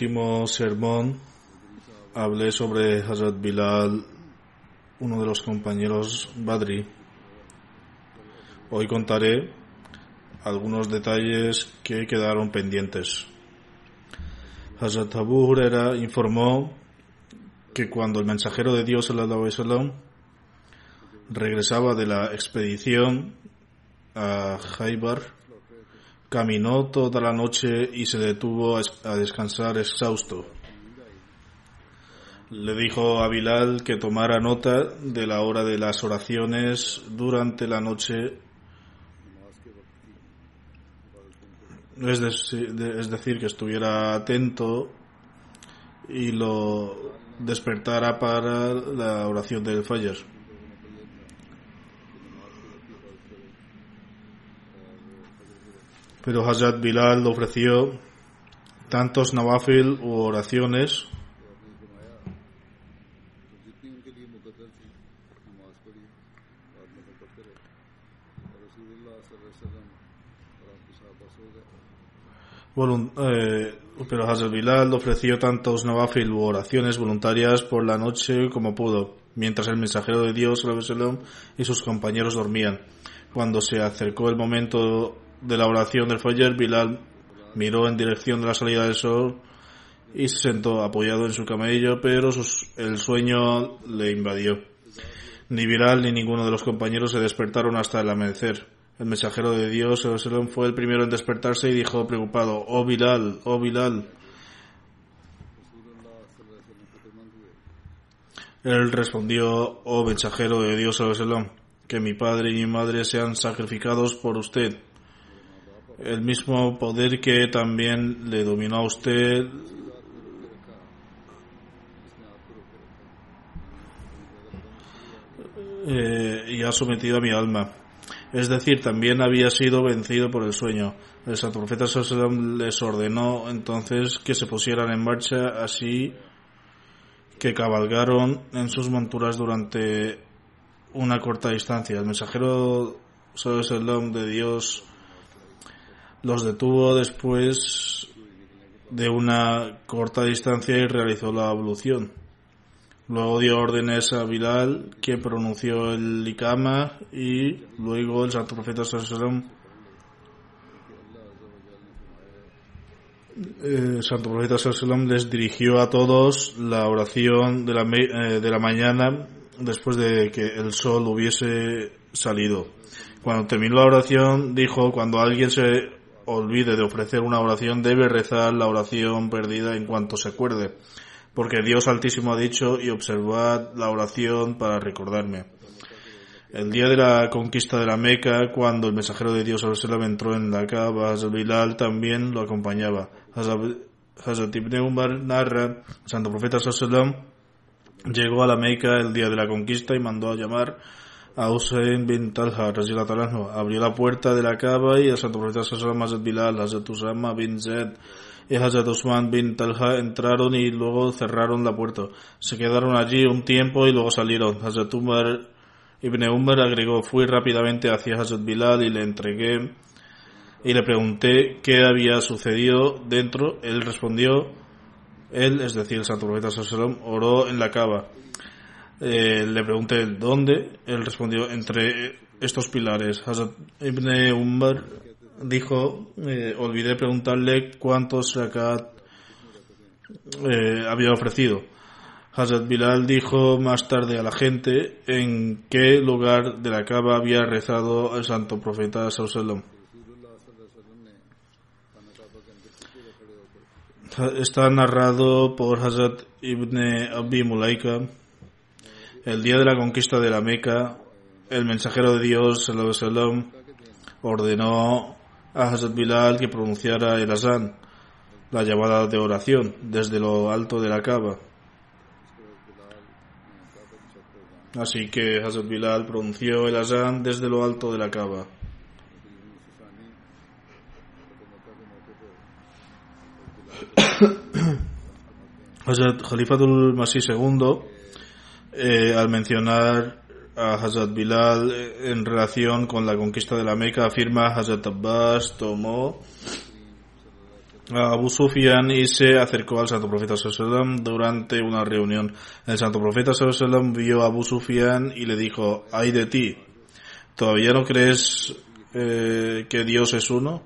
último sermón hablé sobre Hazrat Bilal, uno de los compañeros Badri. Hoy contaré algunos detalles que quedaron pendientes. Hazrat Abu Huraira informó que cuando el mensajero de Dios wasallam, regresaba de la expedición a Khaybar, caminó toda la noche y se detuvo a es- a descansar exhausto. Le dijo a Bilal que tomara nota de la hora de las oraciones durante la noche, es decir, que estuviera atento y lo despertara para la oración del Fajr. pero Hazrat Bilal ofreció tantos nawafil u oraciones eh, pero Hazrat Bilal ofreció tantos nawafil u oraciones voluntarias por la noche como pudo, mientras el mensajero de Dios y sus compañeros dormían. Cuando se acercó el momento de la oración del foyer, Bilal miró en dirección de la salida del sol y se sentó apoyado en su camello, pero el sueño le invadió. Ni Bilal ni ninguno de los compañeros se despertaron hasta el amanecer. El mensajero de Dios, Eselón, fue el primero en despertarse y dijo preocupado, Oh Bilal, oh Bilal. Él respondió, Oh mensajero de Dios, Eselón, que mi padre y mi madre sean sacrificados por usted el mismo poder que también le dominó a usted eh, y ha sometido a mi alma. Es decir, también había sido vencido por el sueño. El santo profeta wasallam les ordenó entonces que se pusieran en marcha así que cabalgaron en sus monturas durante una corta distancia. El mensajero wasallam, de Dios los detuvo después de una corta distancia y realizó la ablución. Luego dio órdenes a Bilal, que pronunció el Ikama, y luego el santo profeta sallallahu el santo profeta sallallahu les dirigió a todos la oración de la, eh, de la mañana después de que el sol hubiese salido. Cuando terminó la oración, dijo, cuando alguien se olvide de ofrecer una oración, debe rezar la oración perdida en cuanto se acuerde, porque Dios Altísimo ha dicho, y observad la oración para recordarme. El día de la conquista de la Meca, cuando el mensajero de Dios sallallahu entró en la Kaaba, Hazrat Bilal también lo acompañaba. Hazrat Ibn Umar narra, el santo profeta llegó a la Meca el día de la conquista y mandó a llamar a Hussein bin Talha, abrió la puerta de la Kaaba y el santo profeta sallallahu Hazrat Bilal, Hazrat Usama bin Zaid y Hazrat Usman bin Talha entraron y luego cerraron la puerta. Se quedaron allí un tiempo y luego salieron. Hazrat Umar Ibn Umar agregó, fui rápidamente hacia Hazrat Bilal y le entregué y le pregunté qué había sucedido dentro. Él respondió, él, es decir, el Santo Profeta Sallallahu oró en la cava. Eh, le pregunté dónde. Él respondió entre estos pilares. Hazrat Ibn Umar dijo, eh, olvidé preguntarle cuántos zakat eh, había ofrecido. Hazrat Bilal dijo más tarde a la gente en qué lugar de la cava había rezado el santo profeta Está narrado por Hazrat ibn Abi Mulaika. El día de la conquista de la Meca, el mensajero de Dios sallam, ordenó a Hazrat Bilal que pronunciara el azán, la llamada de oración, desde lo alto de la cava. Así que Hazrat Bilal pronunció el azán desde lo alto de la cava. Hazrat Khalifatul Masih II, eh, al mencionar a Hazrat Bilal eh, en relación con la conquista de la Meca, afirma Hazrat Abbas tomó a Abu Sufyan y se acercó al Santo Profeta Sallallahu durante una reunión. El Santo Profeta Sallallahu vio a Abu Sufyan y le dijo, ay de ti, ¿todavía no crees eh, que Dios es uno?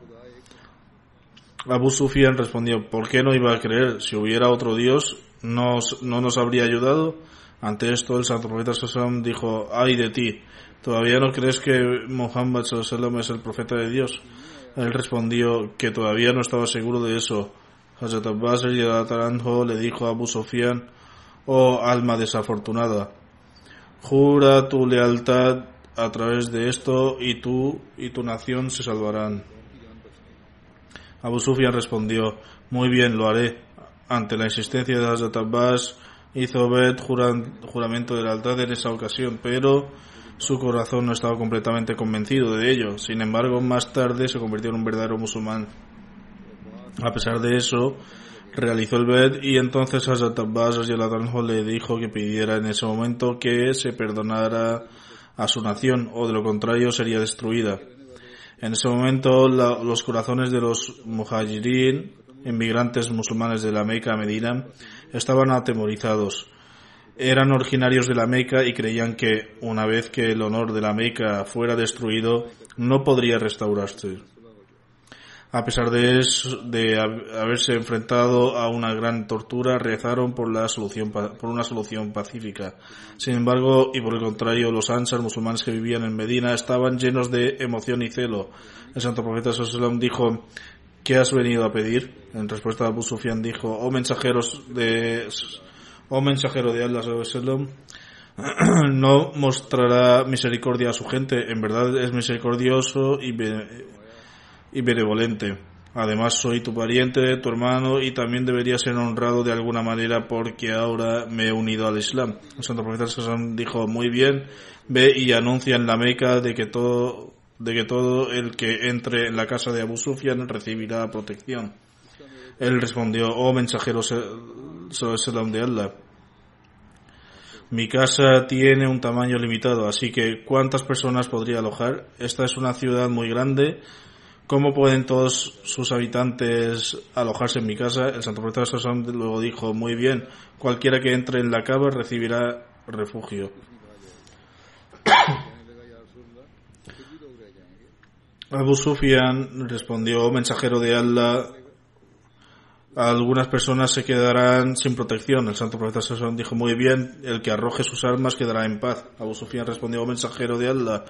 Abu Sufyan respondió, ¿por qué no iba a creer? Si hubiera otro Dios, ¿no nos habría ayudado? Ante esto, el santo profeta Sallam dijo, ay de ti, ¿todavía no crees que Muhammad Sallam es el profeta de Dios? Él respondió que todavía no estaba seguro de eso. Hazrat Abbas le dijo a Abu Sufyan, oh alma desafortunada, jura tu lealtad a través de esto y tú y tu nación se salvarán. Abu Sufyan respondió, muy bien, lo haré. Ante la insistencia de Hazrat Abbas, hizo Bet juramento de lealtad en esa ocasión, pero su corazón no estaba completamente convencido de ello. Sin embargo, más tarde se convirtió en un verdadero musulmán. A pesar de eso, realizó el Bet y entonces Hazrat Abbas le dijo que pidiera en ese momento que se perdonara a su nación o de lo contrario sería destruida. En ese momento los corazones de los muhajirin, inmigrantes musulmanes de la Meca Medina, estaban atemorizados. Eran originarios de la Meca y creían que, una vez que el honor de la Meca fuera destruido, no podría restaurarse a pesar de, eso, de haberse enfrentado a una gran tortura, rezaron por, la solución, por una solución pacífica. Sin embargo, y por el contrario, los ansar musulmanes que vivían en Medina estaban llenos de emoción y celo. El santo profeta Sallallahu dijo, ¿qué has venido a pedir? En respuesta, Abu Sufyan dijo, oh mensajeros de, oh mensajero de Allah no mostrará misericordia a su gente, en verdad es misericordioso y benevolente. Además soy tu pariente, tu hermano y también debería ser honrado de alguna manera porque ahora me he unido al Islam. El santo profeta dijo, muy bien, ve y anuncia en la Meca de que todo, de que todo el que entre en la casa de Abu Sufyan recibirá protección. Él respondió, oh mensajero de Allah, mi casa tiene un tamaño limitado, así que ¿cuántas personas podría alojar? Esta es una ciudad muy grande ¿Cómo pueden todos sus habitantes alojarse en mi casa? El santo profeta luego dijo, muy bien, cualquiera que entre en la cava recibirá refugio. Abu Sufyan respondió, mensajero de Allah, algunas personas se quedarán sin protección. El santo profeta Sassam dijo, muy bien, el que arroje sus armas quedará en paz. Abu Sufyan respondió, mensajero de Allah,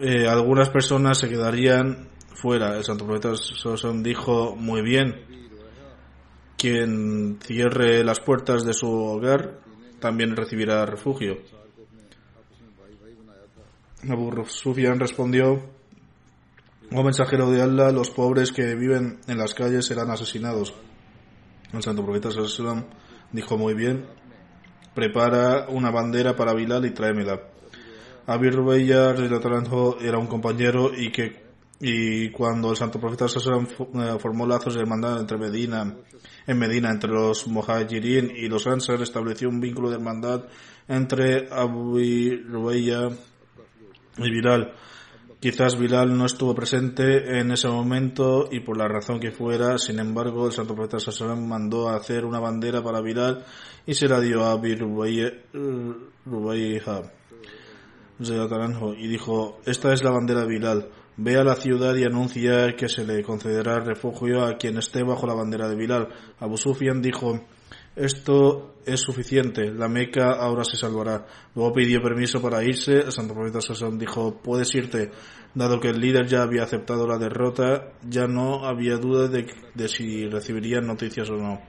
eh, algunas personas se quedarían fuera. El santo profeta Soson dijo muy bien, quien cierre las puertas de su hogar también recibirá refugio. Abu Sufyan respondió, oh mensajero de Allah, los pobres que viven en las calles serán asesinados. El santo profeta Soson dijo muy bien, prepara una bandera para Bilal y tráemela. Abir Rubayya era un compañero y que y cuando el santo profeta Sallallahu eh, formó lazos de hermandad entre Medina, en Medina entre los Muhajirin y los Ansar, estableció un vínculo de hermandad entre Abu Rubayya y Bilal. Quizás Bilal no estuvo presente en ese momento y por la razón que fuera, sin embargo, el santo profeta Wasallam mandó a hacer una bandera para Bilal y se la dio a Abu Rubayya Rubayya y dijo, esta es la bandera de Bilal. Ve a la ciudad y anuncia que se le concederá refugio a quien esté bajo la bandera de Bilal. Abu Sufyan dijo, esto es suficiente, la Meca ahora se salvará. Luego pidió permiso para irse, santo profeta Sasson dijo, puedes irte. Dado que el líder ya había aceptado la derrota, ya no había duda de, si recibirían noticias o no.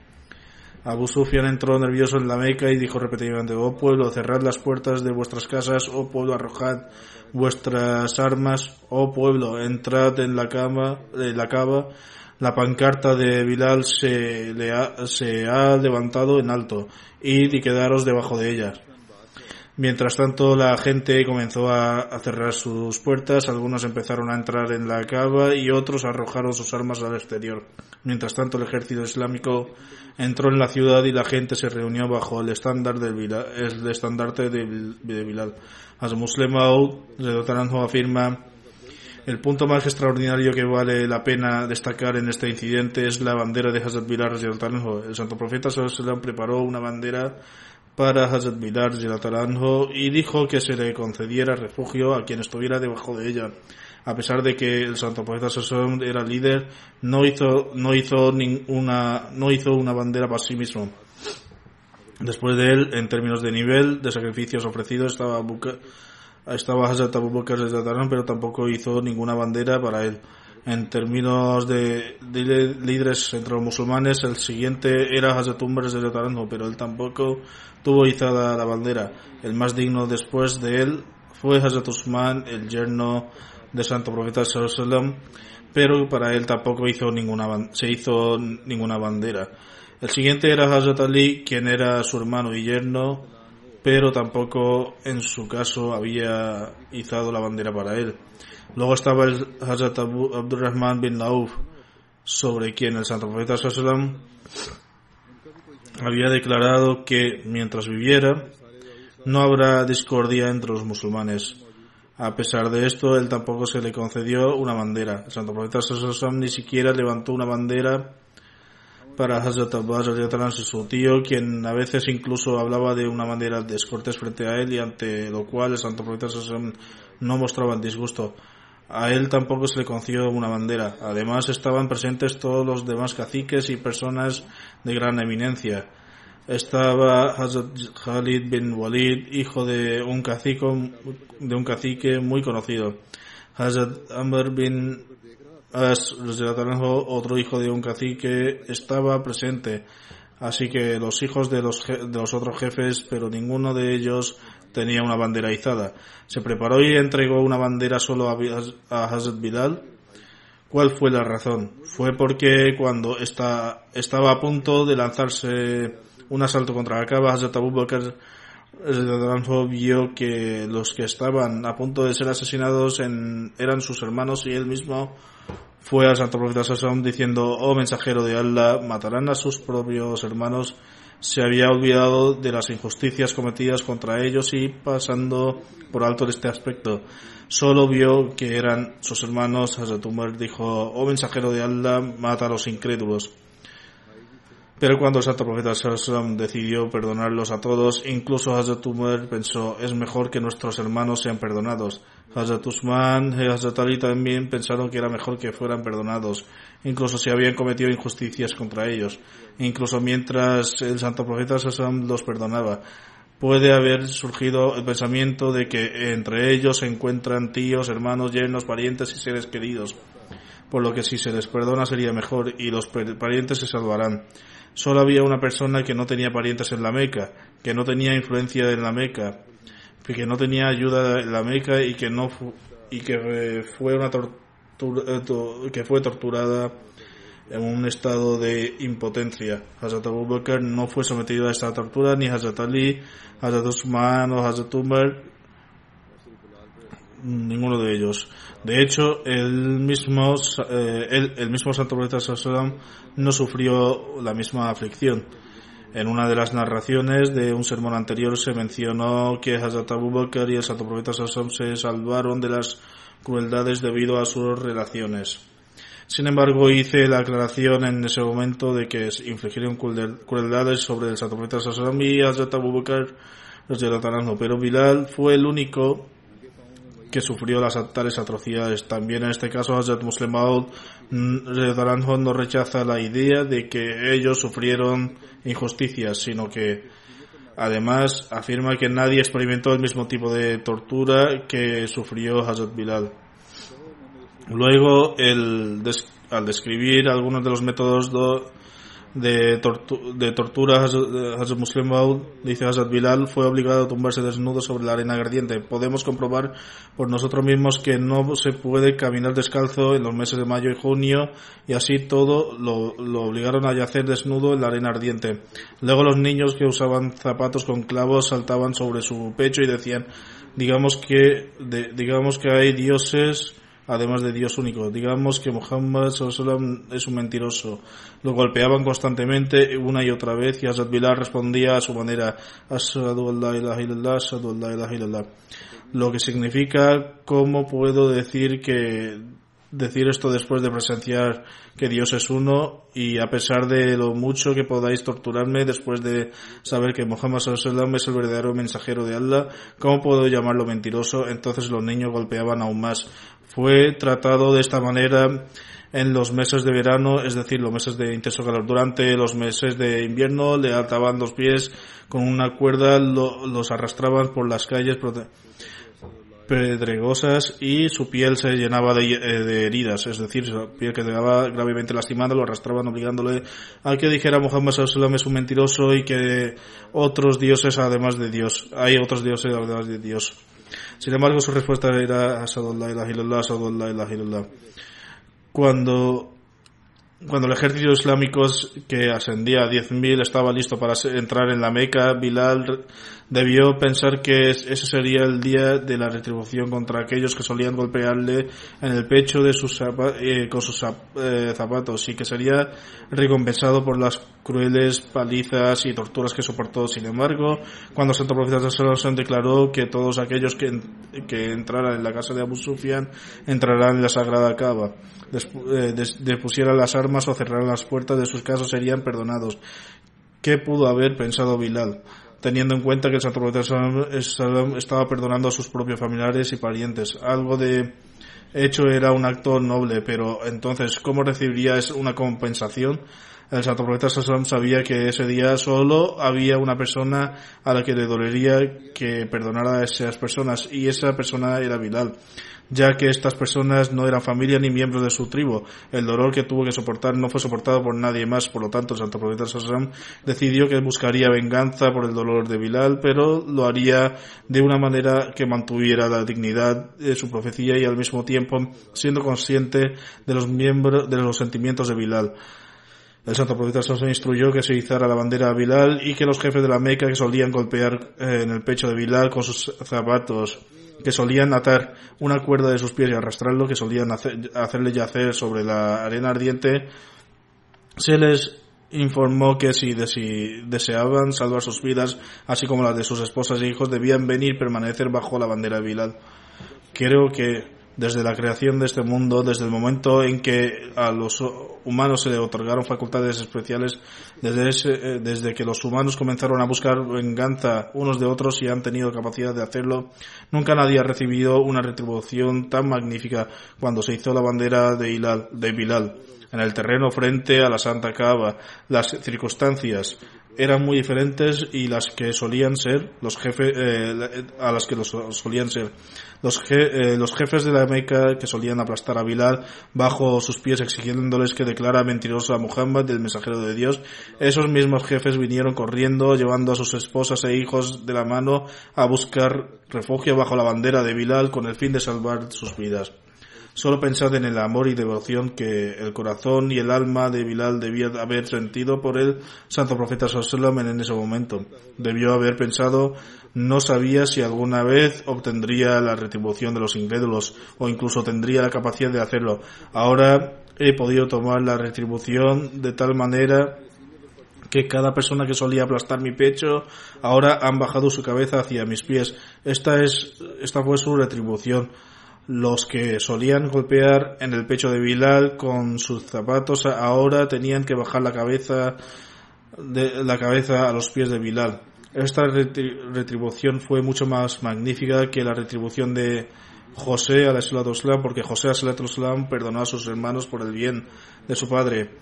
Abu Sufyan entró nervioso en la Meca y dijo repetidamente, oh pueblo, cerrad las puertas de vuestras casas, oh pueblo, arrojad vuestras armas, oh pueblo, entrad en la cama, en la cava, la pancarta de Bilal se, le ha, se ha levantado en alto, id y quedaros debajo de ella. Mientras tanto, la gente comenzó a, cerrar sus puertas, algunos empezaron a entrar en la cava y otros arrojaron sus armas al exterior. Mientras tanto, el ejército islámico entró en la ciudad y la gente se reunió bajo el estándar del Bilal, el estandarte de, de Bilal. As Muslim Maud afirma el punto más extraordinario que vale la pena destacar en este incidente es la bandera de Hazrat Bilal El santo profeta Sallallahu preparó una bandera para Hazrat Bilal y dijo que se le concediera refugio a quien estuviera debajo de ella. A pesar de que el santo profeta Sallallahu era líder, no hizo, no hizo ninguna, no hizo una bandera para sí mismo. Después de él, en términos de nivel de sacrificios ofrecidos, estaba Buka, estaba Hazrat Abu Bakr pero tampoco hizo ninguna bandera para él. En términos de, de líderes entre los musulmanes, el siguiente era Hazrat Umar pero él tampoco tuvo izada la bandera. El más digno después de él fue Hazrat Usman, el yerno de Santo Profeta Sallallahu pero para él tampoco hizo ninguna, se hizo ninguna bandera. El siguiente era Hazrat Ali, quien era su hermano y yerno, pero tampoco en su caso había izado la bandera para él. Luego estaba el Hazrat Abdurrahman bin Nauf, sobre quien el Santo Profeta había declarado que mientras viviera no habrá discordia entre los musulmanes. A pesar de esto, él tampoco se le concedió una bandera. El Santo Profeta ni siquiera levantó una bandera para Hazrat Abbas su tío, quien a veces incluso hablaba de una bandera descortés frente a él y ante lo cual el Santo Profeta no mostraba el disgusto. A él tampoco se le concedió una bandera. Además estaban presentes todos los demás caciques y personas de gran eminencia. Estaba Hazrat Khalid bin Walid, hijo de un cacique, de un cacique muy conocido. Hazrat Amr bin As, otro hijo de un cacique, estaba presente. Así que los hijos de los, de los otros jefes, pero ninguno de ellos tenía una bandera izada. Se preparó y entregó una bandera solo a, a Hazrat Bilal. ¿Cuál fue la razón? Fue porque cuando está, estaba a punto de lanzarse un asalto contra la cava, Hazrat Abu Bakr vio que los que estaban a punto de ser asesinados en, eran sus hermanos y él mismo fue al Santo Profeta Sassam diciendo, oh mensajero de Allah, matarán a sus propios hermanos se había olvidado de las injusticias cometidas contra ellos y pasando por alto de este aspecto. Solo vio que eran sus hermanos. Hazrat Umar dijo, oh mensajero de Allah, mata a los incrédulos. Pero cuando el Santo Profeta Sallam decidió perdonarlos a todos, incluso Hazrat Umar pensó, es mejor que nuestros hermanos sean perdonados. Hazrat Usman y Hazrat Ali también pensaron que era mejor que fueran perdonados, incluso si habían cometido injusticias contra ellos, incluso mientras el Santo Profeta Sallam los perdonaba. Puede haber surgido el pensamiento de que entre ellos se encuentran tíos, hermanos, yernos, parientes y seres queridos, por lo que si se les perdona sería mejor y los parientes se salvarán. Solo había una persona que no tenía parientes en la Meca, que no tenía influencia en la Meca, que no tenía ayuda en la Meca y que no y que fue una tortura, eh, que fue torturada en un estado de impotencia. Hazrat Abu Bakr no fue sometido a esta tortura, ni Hazrat Ali, Hazrat Usman o Hazrat Umar ninguno de ellos. De hecho, el mismo, eh, el, mismo Santo Profeta Sallam no sufrió la misma aflicción. En una de las narraciones de un sermón anterior se mencionó que Hazrat Abu Bakr y el Santo Profeta Sallam se salvaron de las crueldades debido a sus relaciones. Sin embargo, hice la aclaración en ese momento de que infligieron crueldades sobre el Santo Profeta Sallam y Hazrat Abu Bakr pero Bilal fue el único que sufrió las tales atrocidades. También en este caso Hazrat Muslim Maud mm, no rechaza la idea de que ellos sufrieron injusticias, sino que además afirma que nadie experimentó el mismo tipo de tortura que sufrió Hazrat Bilal. Luego, el al describir algunos de los métodos de, de tortura Hazrat Muslim Maud, dice Hazrat Bilal, fue obligado a tumbarse desnudo sobre la arena ardiente. Podemos comprobar por nosotros mismos que no se puede caminar descalzo en los meses de mayo y junio y así todo lo, lo obligaron a yacer desnudo en la arena ardiente. Luego los niños que usaban zapatos con clavos saltaban sobre su pecho y decían, digamos que, digamos que hay dioses además de Dios único. Digamos que Muhammad es un mentiroso. Lo golpeaban constantemente una y otra vez y Azad Bilal respondía a su manera, Lo que significa, ¿cómo puedo decir que decir esto después de presenciar que Dios es uno y a pesar de lo mucho que podáis torturarme después de saber que Muhammad sallallahu es el verdadero mensajero de Allah, ¿cómo puedo llamarlo mentiroso? Entonces los niños golpeaban aún más fue tratado de esta manera en los meses de verano, es decir, los meses de intenso calor. Durante los meses de invierno le ataban los pies con una cuerda, los arrastraban por las calles pedregosas y su piel se llenaba de, eh, heridas, es decir, su piel que quedaba gravemente lastimada, lo arrastraban obligándole a que dijera Muhammad sallallahu es un mentiroso y que otros dioses además de Dios, hay otros dioses además de Dios. Sin embargo, su respuesta era Asadullah. Cuando cuando el ejército islámico que ascendía a 10.000 estaba listo para entrar en la Meca, Bilal debió pensar que ese sería el día de la retribución contra aquellos que solían golpearle en el pecho de sus eh, con sus eh, zapatos y que sería recompensado por las crueles palizas y torturas que soportó. Sin embargo, cuando Santo Profeta declaró que todos aquellos que, que entraran en la casa de Abu Sufyan entrarán en la Sagrada Cava, eh, depusieran las armas o cerraran las puertas de sus casas serían perdonados. ¿Qué pudo haber pensado Bilal? Teniendo en cuenta que el Santo Profeta estaba perdonando a sus propios familiares y parientes. Algo de hecho era un acto noble, pero entonces, ¿cómo recibiría una compensación? El Santo Profeta sabía que ese día solo había una persona a la que le dolería que perdonara a esas personas y esa persona era Bilal ya que estas personas no eran familia ni miembros de su tribu. El dolor que tuvo que soportar no fue soportado por nadie más, por lo tanto el santo profeta Sassam decidió que buscaría venganza por el dolor de Bilal, pero lo haría de una manera que mantuviera la dignidad de su profecía y al mismo tiempo siendo consciente de los miembros, de los sentimientos de Bilal. El santo profeta se instruyó que se izara la bandera a Bilal y que los jefes de la Meca que solían golpear eh, en el pecho de Bilal con sus zapatos que solían atar una cuerda de sus pies y arrastrarlo, que solían hacerle yacer sobre la arena ardiente, se les informó que si, deseaban salvar sus vidas, así como las de sus esposas e hijos, debían venir permanecer bajo la bandera de Bilal. Creo que desde la creación de este mundo, desde el momento en que a los humanos se le otorgaron facultades especiales, desde, eh, desde que los humanos comenzaron a buscar venganza unos de otros y han tenido capacidad de hacerlo, nunca nadie ha recibido una retribución tan magnífica cuando se hizo la bandera de, de Bilal en el terreno frente a la Santa Cava. Las circunstancias eran muy diferentes y las que solían ser los jefes eh, a las que los solían ser. Los, eh, los jefes de la Meca que solían aplastar a Bilal bajo sus pies exigiéndoles que declara mentiroso a Muhammad el mensajero de Dios esos mismos jefes vinieron corriendo llevando a sus esposas e hijos de la mano a buscar refugio bajo la bandera de Bilal con el fin de salvar sus vidas Solo pensad en el amor y devoción que el corazón y el alma de Bilal debía haber sentido por el santo profeta Sallallahu en ese momento. Debió haber pensado, no sabía si alguna vez obtendría la retribución de los incrédulos o incluso tendría la capacidad de hacerlo. Ahora he podido tomar la retribución de tal manera que cada persona que solía aplastar mi pecho ahora han bajado su cabeza hacia mis pies. Esta es, esta fue su retribución. Los que solían golpear en el pecho de Bilal con sus zapatos ahora tenían que bajar la cabeza de la cabeza a los pies de Bilal. Esta retribución fue mucho más magnífica que la retribución de José a la porque José a perdonó a sus hermanos por el bien de su padre.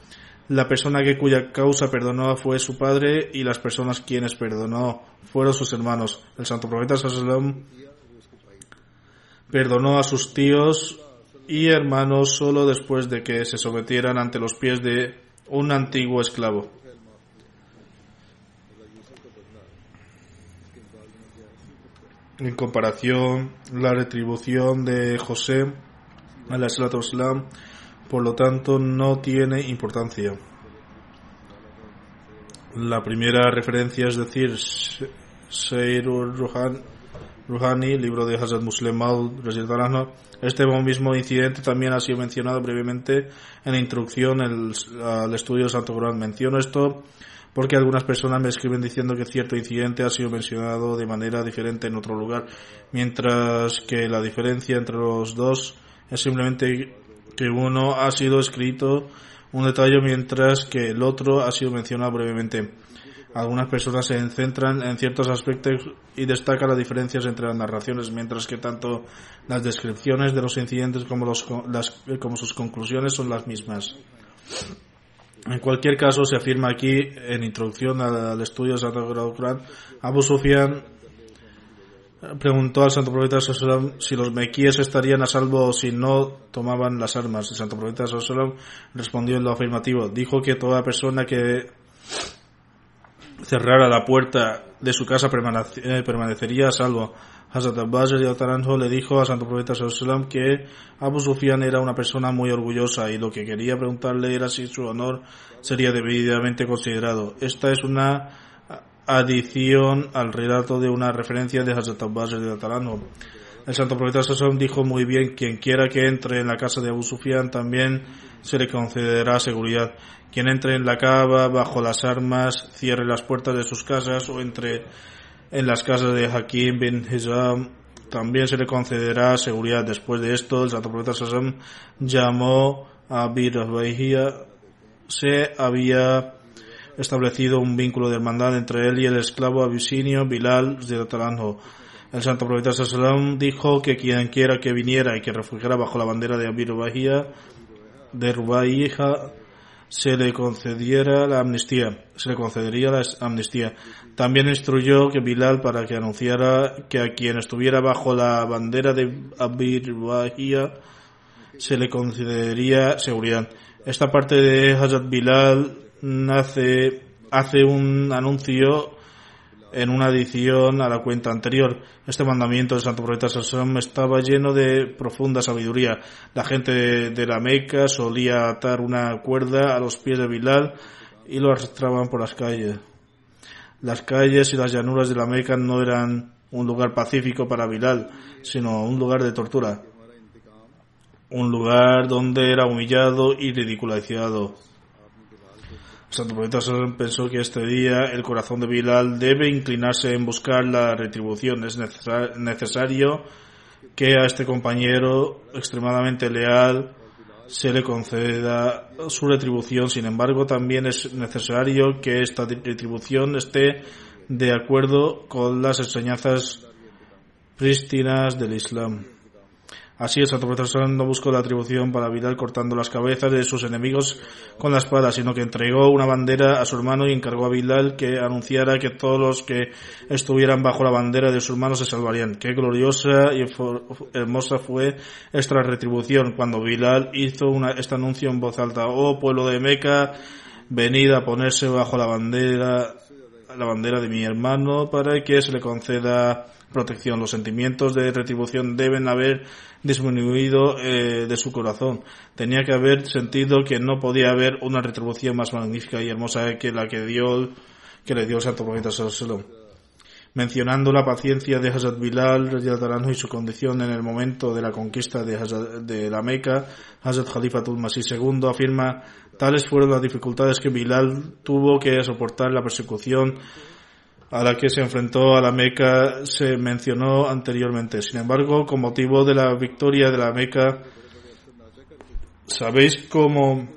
La persona que cuya causa perdonó fue su padre y las personas quienes perdonó fueron sus hermanos. El santo profeta Sallam perdonó a sus tíos y hermanos solo después de que se sometieran ante los pies de un antiguo esclavo. En comparación, la retribución de José, a la Islam, por lo tanto no tiene importancia. La primera referencia es decir, Seirur Ruhani, libro de Hazrat Muslim al este mismo incidente también ha sido mencionado brevemente en la introducción al estudio de Santo Corán. Menciono esto porque algunas personas me escriben diciendo que cierto incidente ha sido mencionado de manera diferente en otro lugar, mientras que la diferencia entre los dos es simplemente que uno ha sido escrito un detalle mientras que el otro ha sido mencionado brevemente. Algunas personas se centran en ciertos aspectos y destacan las diferencias entre las narraciones, mientras que tanto las descripciones de los incidentes como, los, como sus conclusiones son las mismas. En cualquier caso, se afirma aquí, en introducción al estudio de Santo Quran, Abu Sufyan preguntó al santo profeta si los mequíes estarían a salvo si no tomaban las armas. El santo profeta respondió en lo afirmativo. Dijo que toda persona que cerrara la puerta de su casa eh, permanecería a salvo. Hazrat Abbas le dijo al santo profeta que Abu Sufyan era una persona muy orgullosa y lo que quería preguntarle era si su honor sería debidamente considerado. Esta es una adición al relato de una referencia de Hazrat Abbas. El santo profeta Sasson dijo muy bien, quien quiera que entre en la casa de Abu Sufyan también se le concederá seguridad. Quien entre en la cava bajo las armas, cierre las puertas de sus casas o entre en las casas de Hakim bin Hizam, también se le concederá seguridad. Después de esto, el santo profeta Sasson llamó a Abir se había establecido un vínculo de hermandad entre él y el esclavo abisinio Bilal de. El santo profeta Sallam dijo que quien quiera que viniera y que refugiara bajo la bandera de Abir de Rubaija, se le concediera la amnistía, se le concedería la amnistía. También instruyó que Bilal para que anunciara que a quien estuviera bajo la bandera de Abir se le concedería seguridad. Esta parte de Hazrat Bilal nace, hace un anuncio en una adición a la cuenta anterior. Este mandamiento del Santo Profeta Sassam estaba lleno de profunda sabiduría. La gente de, la Meca solía atar una cuerda a los pies de Bilal y lo arrastraban por las calles. Las calles y las llanuras de la Meca no eran un lugar pacífico para Bilal, sino un lugar de tortura. Un lugar donde era humillado y ridiculizado. Santo Profeta pensó que este día el corazón de Bilal debe inclinarse en buscar la retribución. Es necesario que a este compañero extremadamente leal se le conceda su retribución. Sin embargo, también es necesario que esta retribución esté de acuerdo con las enseñanzas prístinas del Islam. Así el Santo Profeta no buscó la atribución para Bilal cortando las cabezas de sus enemigos con la espada, sino que entregó una bandera a su hermano y encargó a Bilal que anunciara que todos los que estuvieran bajo la bandera de su hermano se salvarían. Qué gloriosa y hermosa fue esta retribución cuando Bilal hizo una, este anuncio en voz alta. Oh pueblo de Meca, venid a ponerse bajo la bandera la bandera de mi hermano para que se le conceda protección. Los sentimientos de retribución deben haber disminuido eh, de su corazón. Tenía que haber sentido que no podía haber una retribución más magnífica y hermosa que la que dio que le dio el Santo Profeta Sallallahu mencionando la paciencia de Hazrat Bilal y su condición en el momento de la conquista de, de la Meca, Hazrat Khalifatul Masih II afirma tales fueron las dificultades que Bilal tuvo que soportar la persecución a la que se enfrentó a la Meca se mencionó anteriormente. Sin embargo, con motivo de la victoria de la Meca, ¿sabéis cómo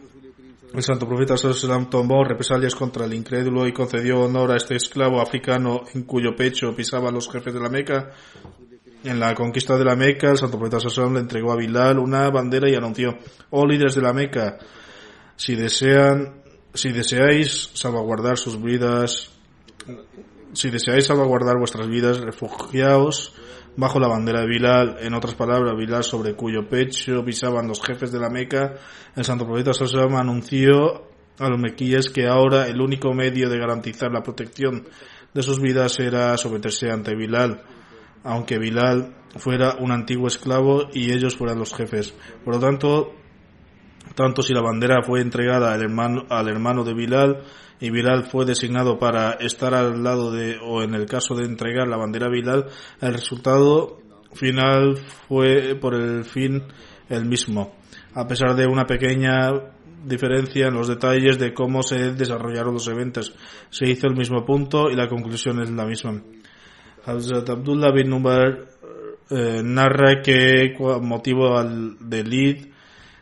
el santo profeta Sallallahu tomó represalias contra el incrédulo y concedió honor a este esclavo africano en cuyo pecho pisaban los jefes de la Meca. En la conquista de la Meca, el santo profeta Sallallahu le entregó a Bilal una bandera y anunció, oh líderes de la Meca, si desean, si deseáis salvaguardar sus vidas, si deseáis salvaguardar vuestras vidas, refugiaos bajo la bandera de Bilal, en otras palabras, Bilal sobre cuyo pecho pisaban los jefes de la Meca, el santo profeta Sallallahu anunció a los mequíes que ahora el único medio de garantizar la protección de sus vidas era someterse ante Bilal, aunque Bilal fuera un antiguo esclavo y ellos fueran los jefes. Por lo tanto, tanto si la bandera fue entregada al hermano, al hermano de Bilal, y Bilal fue designado para estar al lado de, o en el caso de entregar la bandera a Bilal, el resultado final fue por el fin el mismo, a pesar de una pequeña diferencia en los detalles de cómo se desarrollaron los eventos. Se hizo el mismo punto y la conclusión es la misma. Hazrat Abdullah bin Umar eh, narra que con motivo del Eid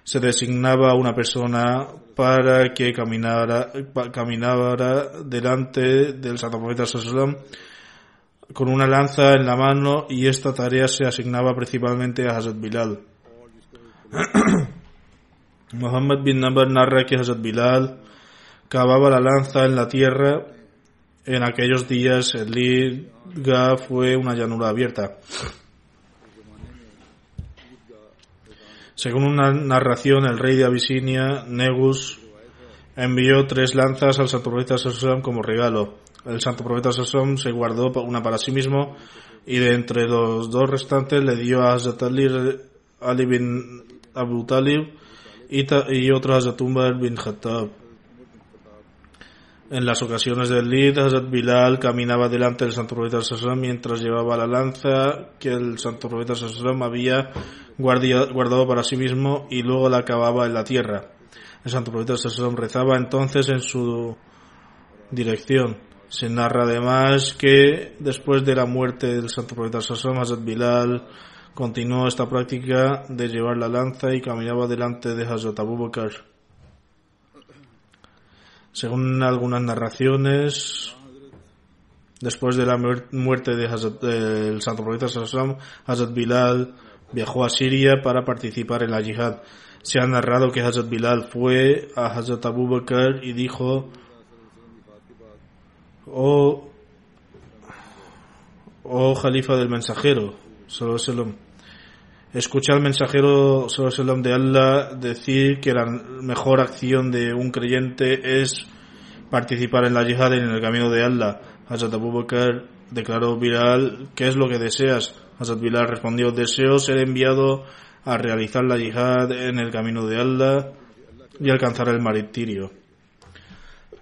se designaba una persona para que caminara, delante del Santo Profeta Sallallahu con una lanza en la mano y esta tarea se asignaba principalmente a Hazrat Bilal. Muhammad bin Nabar narra que Hazrat Bilal cavaba la lanza en la tierra. En aquellos días el Liga fue una llanura abierta. Según una narración, el rey de Abisinia, Negus, envió tres lanzas al santo profeta Sassom como regalo. El santo profeta Sassom se guardó una para sí mismo y de entre los dos restantes le dio a Hazrat Ali, bin Abu Talib y, otro a Hazrat Umar bin Khattab. En las ocasiones del Lid, Hazrat Bilal caminaba delante del santo profeta Sassom mientras llevaba la lanza que el santo profeta Sassom había guardado para sí mismo y luego la acababa en la tierra. El santo profeta Sassom rezaba entonces en su dirección. Se narra además que después de la muerte del santo profeta Sassom, Hazrat Bilal continuó esta práctica de llevar la lanza y caminaba delante de Hazrat Abu Bakr. Según algunas narraciones, después de la muerte del santo profeta Sassom, Hazrat Bilal viajó a Siria para participar en la yihad. Se ha narrado que Hazrat Bilal fue a Hazrat Abu Bakr y dijo, oh, oh Jalifa del mensajero, escucha al mensajero de Allah decir que la mejor acción de un creyente es participar en la yihad en el camino de Allah. Hazrat Abu Bakr declaró Bilal, ¿qué es lo que deseas? Bilal respondió, deseo ser enviado a realizar la yihad en el camino de Allah y alcanzar el martirio.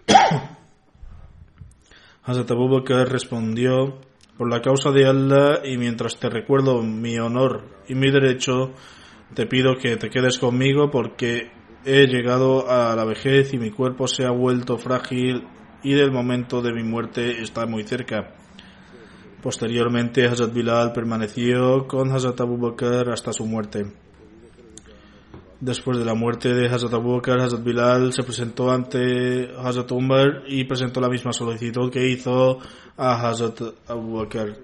Hazrat Abu respondió, por la causa de Allah y mientras te recuerdo mi honor y mi derecho, te pido que te quedes conmigo porque he llegado a la vejez y mi cuerpo se ha vuelto frágil y del momento de mi muerte está muy cerca. Posteriormente, Hazrat Bilal permaneció con Hazrat Abu Bakr hasta su muerte. Después de la muerte de Hazrat Abu Bakr, Hazrat Bilal se presentó ante Hazrat Umar y presentó la misma solicitud que hizo a Hazrat Abu Bakr.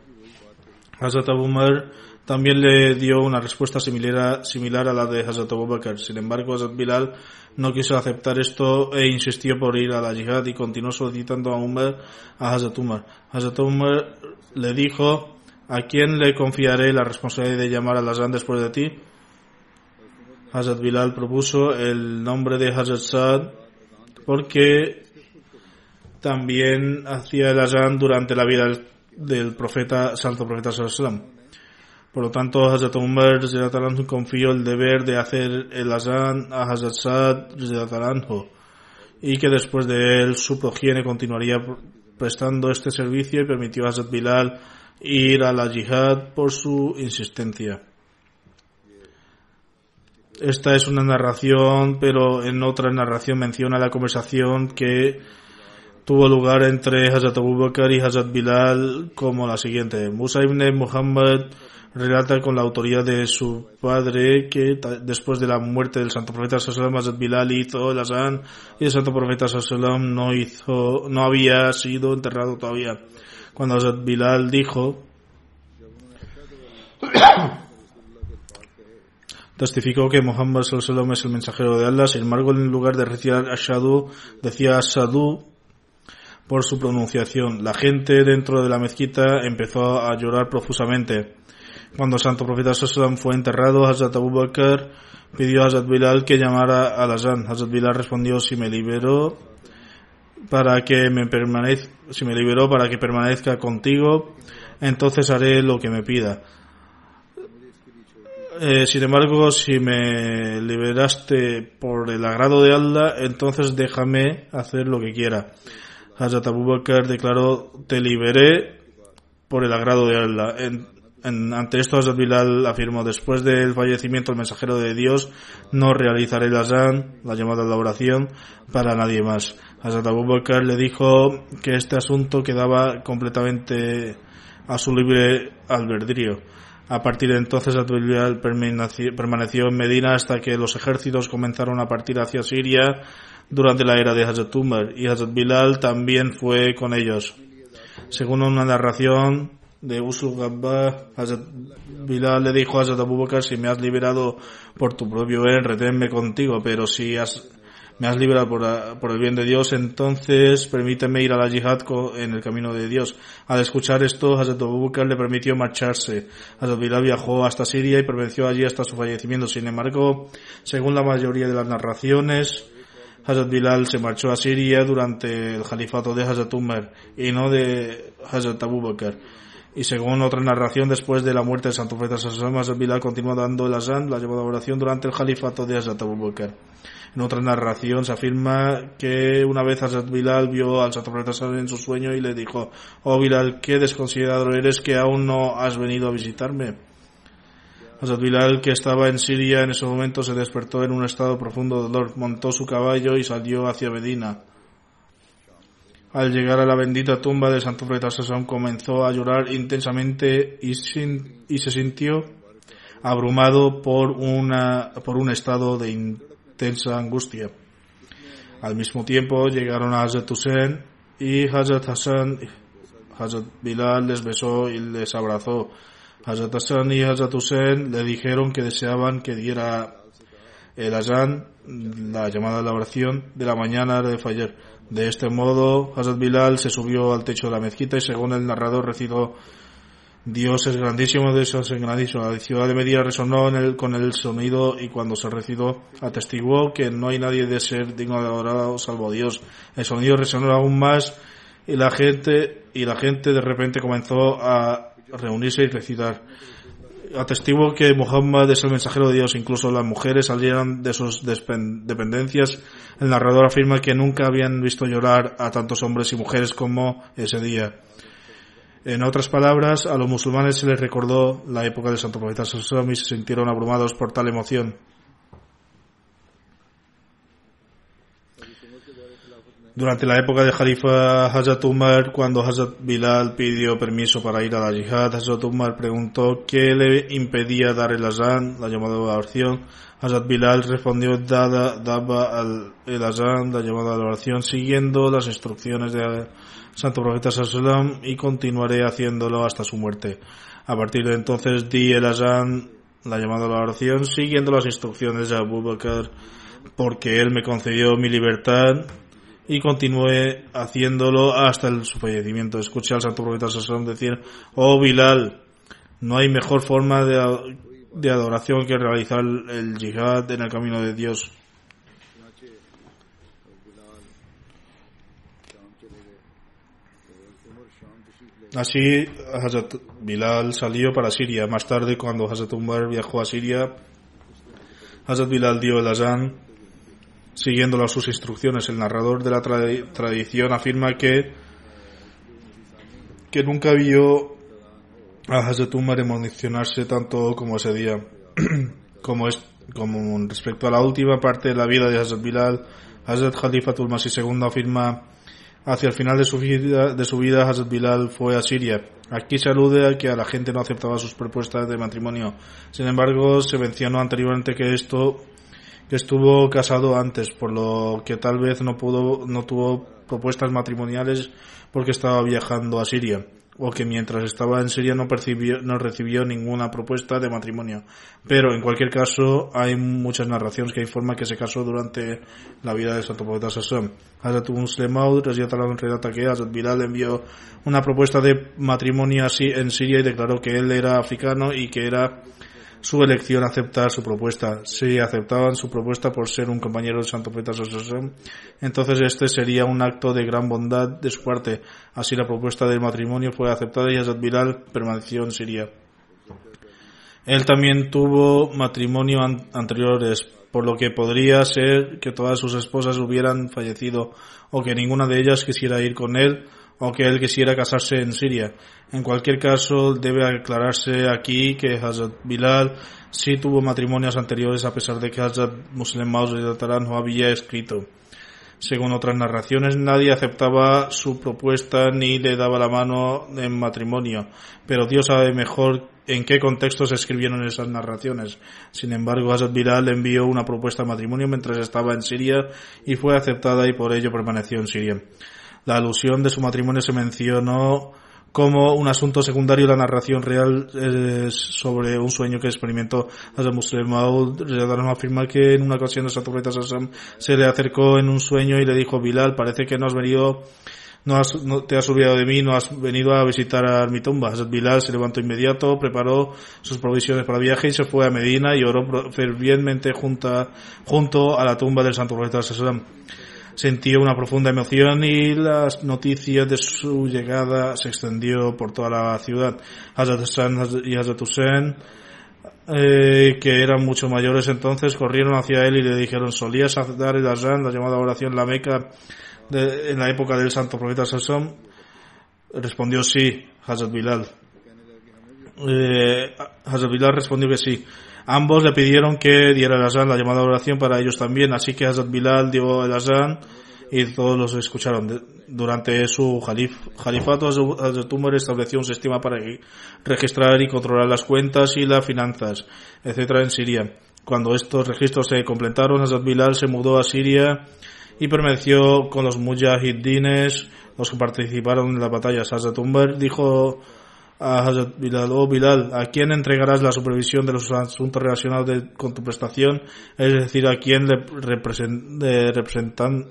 Hazrat Abu Umar también le dio una respuesta similar, similar a la de Hazrat Abu Bakr. Sin embargo, Hazrat Bilal no quiso aceptar esto e insistió por ir a la yihad y continuó solicitando a Umar a Hazrat Umar. Hazrat Umar le dijo, ¿a quién le confiaré la responsabilidad de llamar a las después de ti? Hazrat Bilal propuso el nombre de Hazrat Saad porque también hacía el azán durante la vida del profeta, santo profeta sallallahu Por lo tanto, Hazrat Umar confió el deber de hacer el azán a Hazrat Saad y que después de él su progenie continuaría prestando este servicio y permitió a Hazrat Bilal ir a la yihad por su insistencia. Esta es una narración, pero en otra narración menciona la conversación que tuvo lugar entre Hazrat Abu Bakr y Hazrat Bilal como la siguiente. Musa ibn Muhammad relata con la autoridad de su padre que después de la muerte del santo profeta sallam Hazrat Bilal hizo el Azan y el santo profeta sallam no hizo no había sido enterrado todavía. Cuando Hazrat Bilal dijo testificó que Muhammad sallam es el mensajero de Allah, sin embargo en lugar de recitar Ashadu decía Ashadu por su pronunciación. La gente dentro de la mezquita empezó a llorar profusamente. Cuando el santo profeta Sallam fue enterrado, Hazrat Abu Bakr pidió a Hazrat Bilal que llamara a Azan. Hazrat Bilal respondió, si me liberó para que me permanezca, si me liberó para que permanezca contigo, entonces haré lo que me pida. Eh, sin embargo, si me liberaste por el agrado de Allah, entonces déjame hacer lo que quiera. Hazrat Abu Bakr declaró, te liberé por el agrado de Allah. Ante esto Hazrat Bilal afirmó, después del fallecimiento del mensajero de Dios, no realizaré la azan, la llamada a la oración, para nadie más. Hazrat Abu Bakr le dijo que este asunto quedaba completamente a su libre albedrío. A partir de entonces, Bilal permaneció en Medina hasta que los ejércitos comenzaron a partir hacia Siria durante la era de Hazrat Umar y Hazrat Bilal también fue con ellos. Según una narración de Usul Hazrat Bilal le dijo a Hazrat Abu Bakr, si me has liberado por tu propio bien, reténme contigo, pero si has, me has liberado por, el bien de Dios, entonces permíteme ir a la yihad en el camino de Dios. Al escuchar esto, Hazrat Abu Bakr le permitió marcharse. Hazrat Bilal viajó hasta Siria y permaneció allí hasta su fallecimiento. Sin embargo, según la mayoría de las narraciones, Hazrat Bilal se marchó a Siria durante el califato de Hazrat Umar y no de Hazrat Abu Bakr. Y según otra narración, después de la muerte del santo profeta Hazrat Bilal continuó dando el azan, la llevada oración durante el califato de Hazrat Abu Bakr. En otra narración se afirma que una vez Hazrat Bilal vio al santo profeta en su sueño y le dijo, oh Bilal, qué desconsiderado eres que aún no has venido a visitarme. Hazrat Bilal, que estaba en Siria en ese momento, se despertó en un estado profundo de dolor, montó su caballo y salió hacia Medina. Al llegar a la bendita tumba del santo profeta comenzó a llorar intensamente y, y se sintió abrumado por, una, por un estado de intensa angustia. Al mismo tiempo llegaron a Hazrat Hussein y Hazrat Hassan, Hazrat Bilal les besó y les abrazó. Hazrat Hassan y Hazrat Hussein le dijeron que deseaban que diera el azan, la llamada a la oración de la mañana de Fajr. De este modo, Hazrat Bilal se subió al techo de la mezquita y según el narrador recitó Dios es grandísimo, Dios es grandísimo. La ciudad de Medina resonó en el, con el sonido y cuando se recitó atestiguó que no hay nadie de ser digno de adorar salvo Dios. El sonido resonó aún más y la gente, y la gente de repente comenzó a reunirse y recitar. Atestigo que Muhammad es el mensajero de Dios, incluso las mujeres salieron de sus dependencias. El narrador afirma que nunca habían visto llorar a tantos hombres y mujeres como ese día. En otras palabras, a los musulmanes se les recordó la época del Santo Profeta y se sintieron abrumados por tal emoción. Durante la época de Jalifa Hazrat Umar, cuando Hazrat Bilal pidió permiso para ir a la yihad, Hazrat Umar preguntó qué le impedía dar el azán, la llamada oración. Hazrat Bilal respondió, dada, daba el azán, la llamada oración, siguiendo las instrucciones del Santo Profeta Sallam y continuaré haciéndolo hasta su muerte. A partir de entonces di el azán, la llamada oración, siguiendo las instrucciones de Abu Bakr, porque él me concedió mi libertad y continué haciéndolo hasta el, su fallecimiento. Escuché al santo profeta Sasson decir, oh Bilal, no hay mejor forma de, de adoración que realizar el, el yihad en el camino de Dios. Así, Hazrat Bilal salió para Siria. Más tarde, cuando Hazrat Umar viajó a Siria, Hazrat Bilal dio el azán siguiendo sus instrucciones. El narrador de la tra- tradición afirma que, que nunca vio a Hazrat Umar emocionarse tanto como ese día. como, es, como respecto a la última parte de la vida de Hazrat Bilal, Hazrat Khalifatul Masih II afirma Hacia el final de su vida, de su vida Hazrat Bilal fue a Siria. Aquí se alude a que a la gente no aceptaba sus propuestas de matrimonio. Sin embargo, se mencionó anteriormente que esto que estuvo casado antes, por lo que tal vez no pudo no tuvo propuestas matrimoniales porque estaba viajando a Siria o que mientras estaba en Siria no percibió, no recibió ninguna propuesta de matrimonio. Pero en cualquier caso hay muchas narraciones que informan que se casó durante la vida del santo profeta Sassam. Hazrat Muslim Maud relata que Hazrat Bilal envió una propuesta de matrimonio en Siria y declaró que él era africano y que era su elección aceptar su propuesta. Si aceptaban su propuesta por ser un compañero del Santo Profeta entonces este sería un acto de gran bondad de su parte. Así la propuesta del matrimonio fue aceptada y Hazrat Bilal permaneció en Siria. Él también tuvo matrimonio an anteriores, por lo que podría ser que todas sus esposas hubieran fallecido o que ninguna de ellas quisiera ir con él o él quisiera casarse en Siria. En cualquier caso, debe aclararse aquí que Hazrat Bilal sí tuvo matrimonios anteriores a pesar de que Hazrat Muslim Maud no había escrito. Según otras narraciones, nadie aceptaba su propuesta ni le daba la mano en matrimonio, pero Dios sabe mejor en qué contexto se escribieron esas narraciones. Sin embargo, Hazrat Bilal envió una propuesta de matrimonio mientras estaba en Siria y fue aceptada y por ello permaneció en Siria. La alusión de su matrimonio se mencionó como un asunto secundario la narración real es sobre un sueño que experimentó Hazrat Muslim Maud afirma que en una ocasión el Santo Profeta Sassam se le acercó en un sueño y le dijo Bilal parece que no has venido no, has, no te has olvidado de mí, no has venido a visitar mi tumba. Bilal se levantó inmediato, preparó sus provisiones para el viaje y se fue a Medina y oró fervientemente junto a la tumba del Santo Profeta Sassam sintió una profunda emoción y las noticias de su llegada se extendió por toda la ciudad. Hazrat Hassan y Hazrat Hussein, eh, que eran mucho mayores entonces, corrieron hacia él y le dijeron, ¿solías dar el azán, la llamada oración, la meca, en la época del santo profeta Sassam? Respondió sí, Hazrat Bilal. Eh, Hazrat Bilal respondió que sí. Ambos le pidieron que diera el azán, la llamada oración para ellos también, así que Hazrat Bilal dio el azán y todos los escucharon. Durante su jalif, califato, Hazrat Umar estableció un sistema para registrar y controlar las cuentas y las finanzas, etcétera, en Siria. Cuando estos registros se completaron, Hazrat Bilal se mudó a Siria y permaneció con los mujahidines, los que participaron en las batallas. Hazrat Umar dijo a Hazrat Bilal, oh Bilal, ¿a quién entregarás la supervisión de los asuntos relacionados de, con tu prestación? Es decir, ¿a quién le represent, de representan,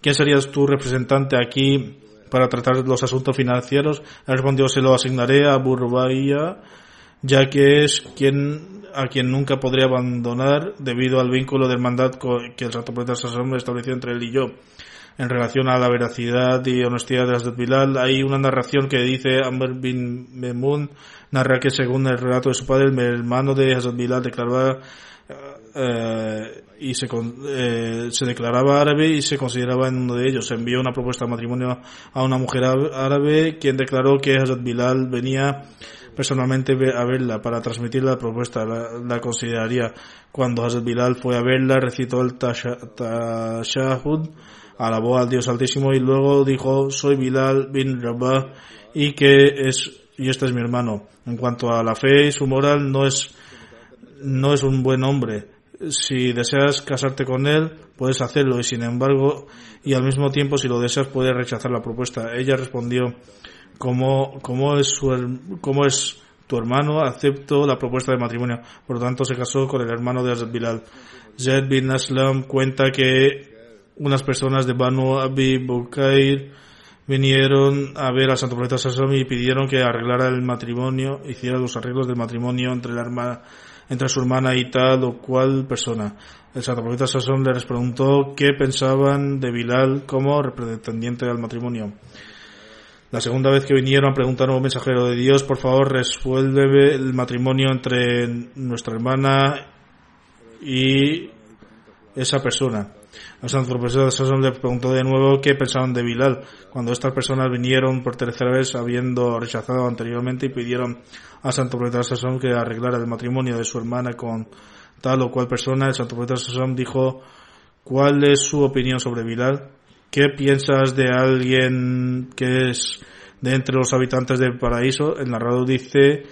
quién serías tu representante aquí para tratar los asuntos financieros? Él respondió, se lo asignaré a Burbaya, ya que es quien, a quien nunca podré abandonar debido al vínculo de hermandad que el Santo Profeta estableció entre él y yo en relación a la veracidad y honestidad de Hazrat Bilal. Hay una narración que dice Amr bin Memun narra que según el relato de su padre, el hermano de Hazrat Bilal declaraba eh, y se, eh, se declaraba árabe y se consideraba en uno de ellos. Se envió una propuesta de matrimonio a una mujer árabe quien declaró que Hazrat Bilal venía personalmente a verla para transmitir la propuesta, la, la consideraría. Cuando Hazrat Bilal fue a verla, recitó el tashahud, alabó al Dios Altísimo y luego dijo, soy Bilal bin Rabah y que es, y este es mi hermano. En cuanto a la fe y su moral, no es, no es un buen hombre. Si deseas casarte con él, puedes hacerlo y sin embargo, y al mismo tiempo, si lo deseas, puedes rechazar la propuesta. Ella respondió, como, como es su, es tu hermano, acepto la propuesta de matrimonio. Por lo tanto, se casó con el hermano de Bilal. Zaid bin Aslam cuenta que unas personas de Banu Abi Bukair vinieron a ver al Santo Profeta Sassam y pidieron que arreglara el matrimonio, hiciera los arreglos del matrimonio entre la hermana, entre su hermana y tal o cual persona. El Santo Profeta Sassam les preguntó qué pensaban de Bilal como pretendiente al matrimonio. La segunda vez que vinieron preguntaron al mensajero de Dios, por favor, resuelve el matrimonio entre nuestra hermana y esa persona. Santo profesor le preguntó de nuevo qué pensaban de Bilal cuando estas personas vinieron por tercera vez habiendo rechazado anteriormente y pidieron a santo profesor que arreglara el matrimonio de su hermana con tal o cual persona. El santo profesor dijo cuál es su opinión sobre Bilal. ¿Qué piensas de alguien que es de entre los habitantes del paraíso? El narrador dice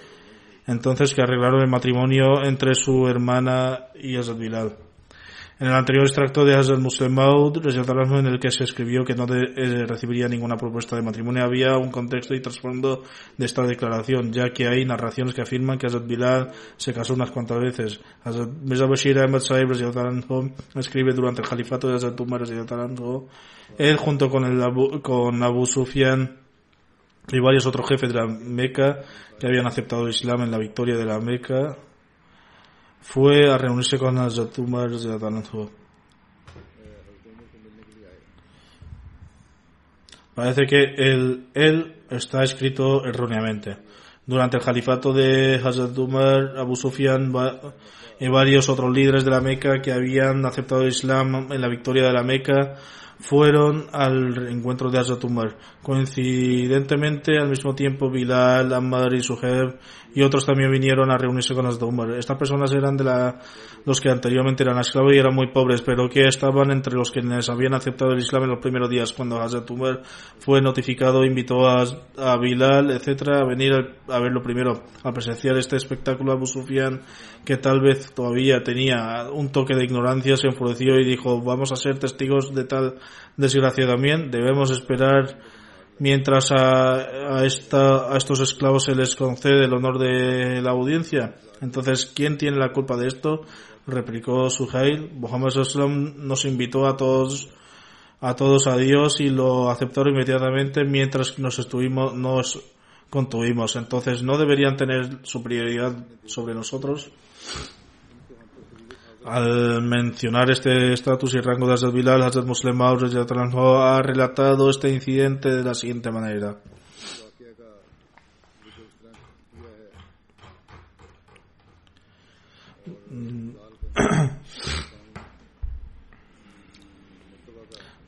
entonces que arreglaron el matrimonio entre su hermana y Hazrat Bilal. En el anterior extracto de Hazrat Muslim Maud, en el que se escribió que no eh, recibiría ninguna propuesta de matrimonio, había un contexto y trasfondo de esta declaración, ya que hay narraciones que afirman que Hazrat Bilal se casó unas cuantas veces. Hazrat Mirza Bashir Ahmad Saib escribe durante el califato de Hazrat Umar él junto con, el Abu, con Abu Sufyan y varios otros jefes de la Meca que habían aceptado el Islam en la victoria de la Meca fue a reunirse con Hazrat Umar Parece que él, él está escrito erróneamente. Durante el califato de Hazrat Umar, Abu Sufyan y varios otros líderes de la Meca que habían aceptado el Islam en la victoria de la Meca fueron al encuentro de Hazrat Umar. Coincidentemente, al mismo tiempo, Bilal, Ammar y Suheb y otros también vinieron a reunirse con Hazrat Umar. Estas personas eran de la, los que anteriormente eran esclavos y eran muy pobres, pero que estaban entre los que habían aceptado el Islam en los primeros días. Cuando Hazrat Umar fue notificado, invitó a, a Bilal, etcétera, a venir a, verlo primero, a presenciar este espectáculo. Abu Sufyan, que tal vez todavía tenía un toque de ignorancia, se enfureció y dijo, vamos a ser testigos de tal desgracia también. Debemos esperar mientras a, a, esta, a estos esclavos se les concede el honor de la audiencia. Entonces, ¿quién tiene la culpa de esto? Replicó Suhail. Muhammad nos invitó a todos a todos a Dios y lo aceptaron inmediatamente mientras nos estuvimos nos contuvimos. Entonces, ¿no deberían tener su prioridad sobre nosotros? Al mencionar este estatus y rango de Hazrat Bilal, Hazrat Muslim ha relatado este incidente de la siguiente manera.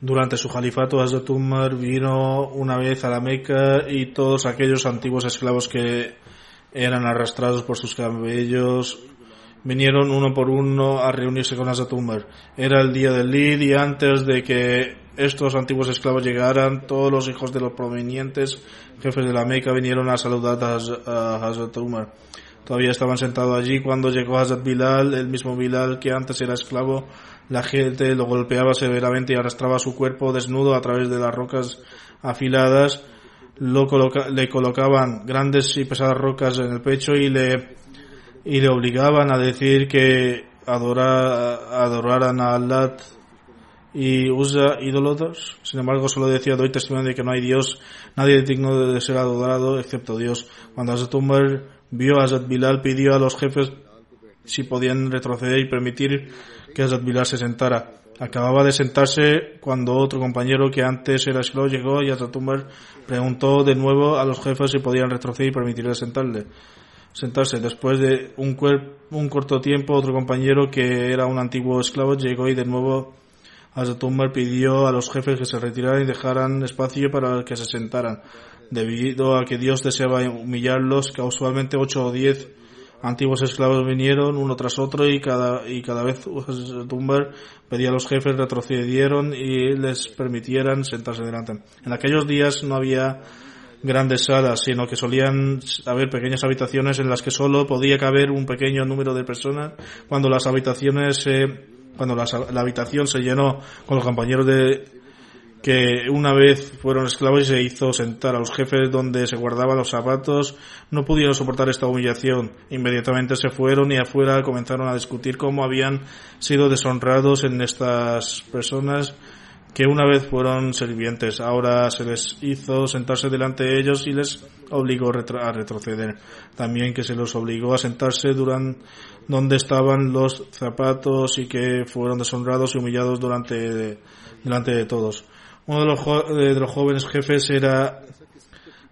Durante su califato, Hazrat Umar vino una vez a la Meca y todos aquellos antiguos esclavos que eran arrastrados por sus cabellos vinieron uno por uno a reunirse con Umar. Era el día del Lid y antes de que estos antiguos esclavos llegaran, todos los hijos de los provenientes jefes de la Meca vinieron a saludar a Hazrat Umar. Todavía estaban sentados allí cuando llegó Hazrat Bilal, el mismo Bilal que antes era esclavo. La gente lo golpeaba severamente y arrastraba su cuerpo desnudo a través de las rocas afiladas. Lo le colocaban grandes y pesadas rocas en el pecho y le y le obligaban a decir que adoraran a Allah y usa ídolos. Sin embargo, solo decía, doy testimonio de que no hay Dios, nadie digno de ser adorado excepto Dios. Cuando Hazrat Umar vio a Hazrat Bilal, pidió a los jefes si podían retroceder y permitir que Hazrat Bilal se sentara. Acababa de sentarse cuando otro compañero que antes era esclavo llegó y Hazrat Umar preguntó de nuevo a los jefes si podían retroceder y permitirle sentarle sentarse. Después de un, un corto tiempo, otro compañero que era un antiguo esclavo llegó y de nuevo Umar pidió a los jefes que se retiraran y dejaran espacio para que se sentaran. Debido a que Dios deseaba humillarlos, casualmente ocho o diez antiguos esclavos vinieron uno tras otro y cada, y cada vez Umar pedía a los jefes retrocedieron y les permitieran sentarse delante. En aquellos días no había grandes salas, sino que solían haber pequeñas habitaciones en las que solo podía caber un pequeño número de personas. Cuando las habitaciones, cuando la habitación se llenó con los compañeros de que una vez fueron esclavos y se hizo sentar a los jefes donde se guardaban los zapatos, no pudieron soportar esta humillación. Inmediatamente se fueron y afuera comenzaron a discutir cómo habían sido deshonrados en estas personas que una vez fueron sirvientes, ahora se les hizo sentarse delante de ellos y les obligó a retroceder. También que se los obligó a sentarse durante donde estaban los zapatos y que fueron deshonrados y humillados durante delante de todos. Uno de los, de los jóvenes jefes era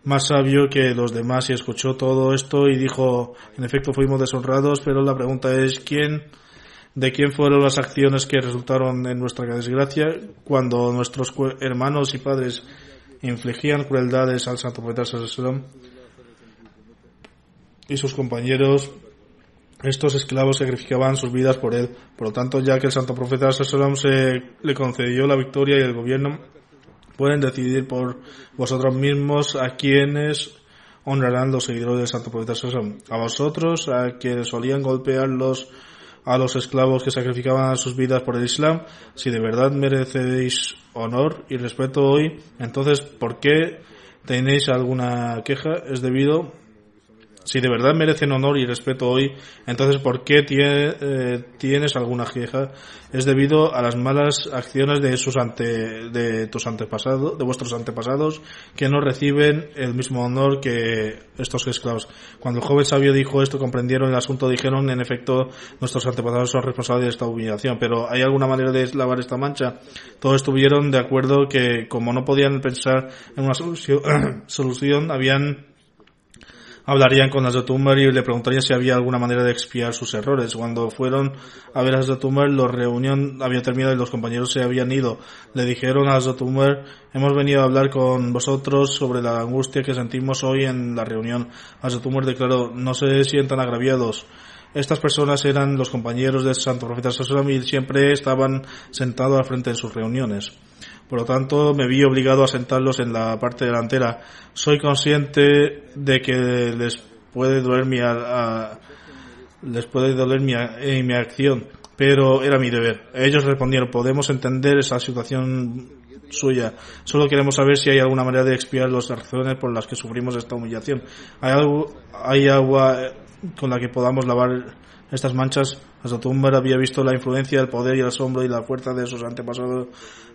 más sabio que los demás y escuchó todo esto y dijo, en efecto fuimos deshonrados, pero la pregunta es, ¿quién, de quién fueron las acciones que resultaron en nuestra desgracia cuando nuestros hermanos y padres infligían crueldades al santo profeta Sallallahu y sus compañeros estos esclavos sacrificaban sus vidas por él. Por lo tanto, ya que el santo profeta Sallallahu se le concedió la victoria y el gobierno, pueden decidir por vosotros mismos a quienes honrarán los seguidores del santo profeta Sallallahu A vosotros, a quienes solían golpearlos a los esclavos que sacrificaban sus vidas por el Islam, si de verdad merecéis honor y respeto hoy, entonces, ¿por qué tenéis alguna queja? Es debido si de verdad merecen honor y respeto hoy, entonces ¿por qué eh, tienes alguna queja? Es debido a las malas acciones de sus ante, de tus antepasados, de vuestros antepasados, que no reciben el mismo honor que estos esclavos. Cuando el joven sabio dijo esto, comprendieron el asunto, dijeron, en efecto, nuestros antepasados son responsables de esta humillación, pero ¿hay alguna manera de lavar esta mancha? Todos estuvieron de acuerdo que, como no podían pensar en una solución, solución habían hablarían con Hazrat Umar y le preguntarían si había alguna manera de expiar sus errores. Cuando fueron a ver a Hazrat Umar, la reunión había terminado y los compañeros se habían ido. Le dijeron a Hazrat Umar, hemos venido a hablar con vosotros sobre la angustia que sentimos hoy en la reunión. Hazrat Umar declaró, no se sientan agraviados. Estas personas eran los compañeros del Santo Profeta Sallallahu y siempre estaban sentados al frente de sus reuniones. Por lo tanto, me vi obligado a sentarlos en la parte delantera. Soy consciente de que les puede doler mi, les puede doler mi, eh, mi acción, pero era mi deber. Ellos respondieron, podemos entender esa situación suya. Solo queremos saber si hay alguna manera de expiar las razones por las que sufrimos esta humillación. ¿Hay, algo, hay agua con la que podamos lavar estas manchas? Hasta Umar había visto la influencia, el poder y el asombro y la fuerza de sus antepasados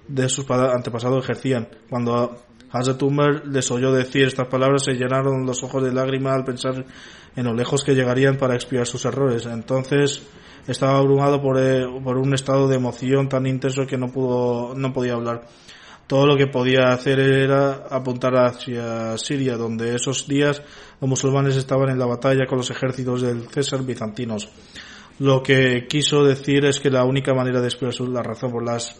de sus antepasados ejercían. Cuando Hazrat Umar les oyó decir estas palabras, se llenaron los ojos de lágrimas al pensar en lo lejos que llegarían para expiar sus errores. Entonces estaba abrumado por, eh, por un estado de emoción tan intenso que no pudo, no podía hablar. Todo lo que podía hacer era apuntar hacia Siria, donde esos días los musulmanes estaban en la batalla con los ejércitos del César bizantinos. Lo que quiso decir es que la única manera de expresar la razón por las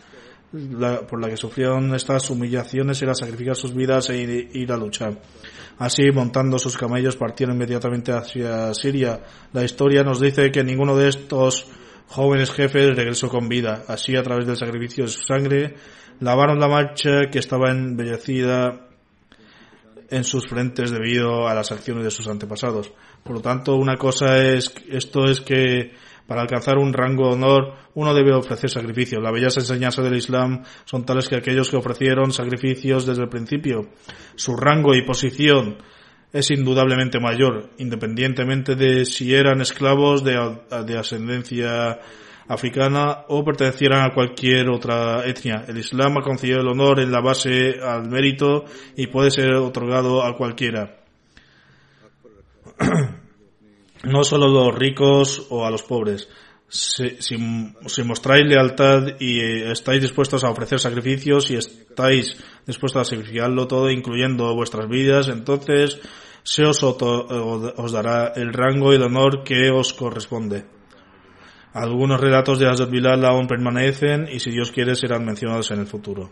por la que sufrieron estas humillaciones era sacrificar sus vidas e ir, a luchar. Así, montando sus camellos, partieron inmediatamente hacia Siria. La historia nos dice que ninguno de estos jóvenes jefes regresó con vida. Así, a través del sacrificio de su sangre, lavaron la marcha que estaba embellecida en sus frentes debido a las acciones de sus antepasados. Por lo tanto, una cosa es, esto es que para alcanzar un rango de honor, uno debe ofrecer sacrificios. Las bellas enseñanzas del Islam son tales que aquellos que ofrecieron sacrificios desde el principio, su rango y posición es indudablemente mayor, independientemente de si eran esclavos de, de ascendencia africana o pertenecieran a cualquier otra etnia. El Islam ha concedido el honor en la base al mérito y puede ser otorgado a cualquiera. no solo a los ricos o a los pobres. Si, mostráis lealtad y estáis dispuestos a ofrecer sacrificios y estáis dispuestos a sacrificarlo todo, incluyendo vuestras vidas, entonces se os, os dará el rango y el honor que os corresponde. Algunos relatos de Hazrat Bilal aún permanecen y si Dios quiere serán mencionados en el futuro.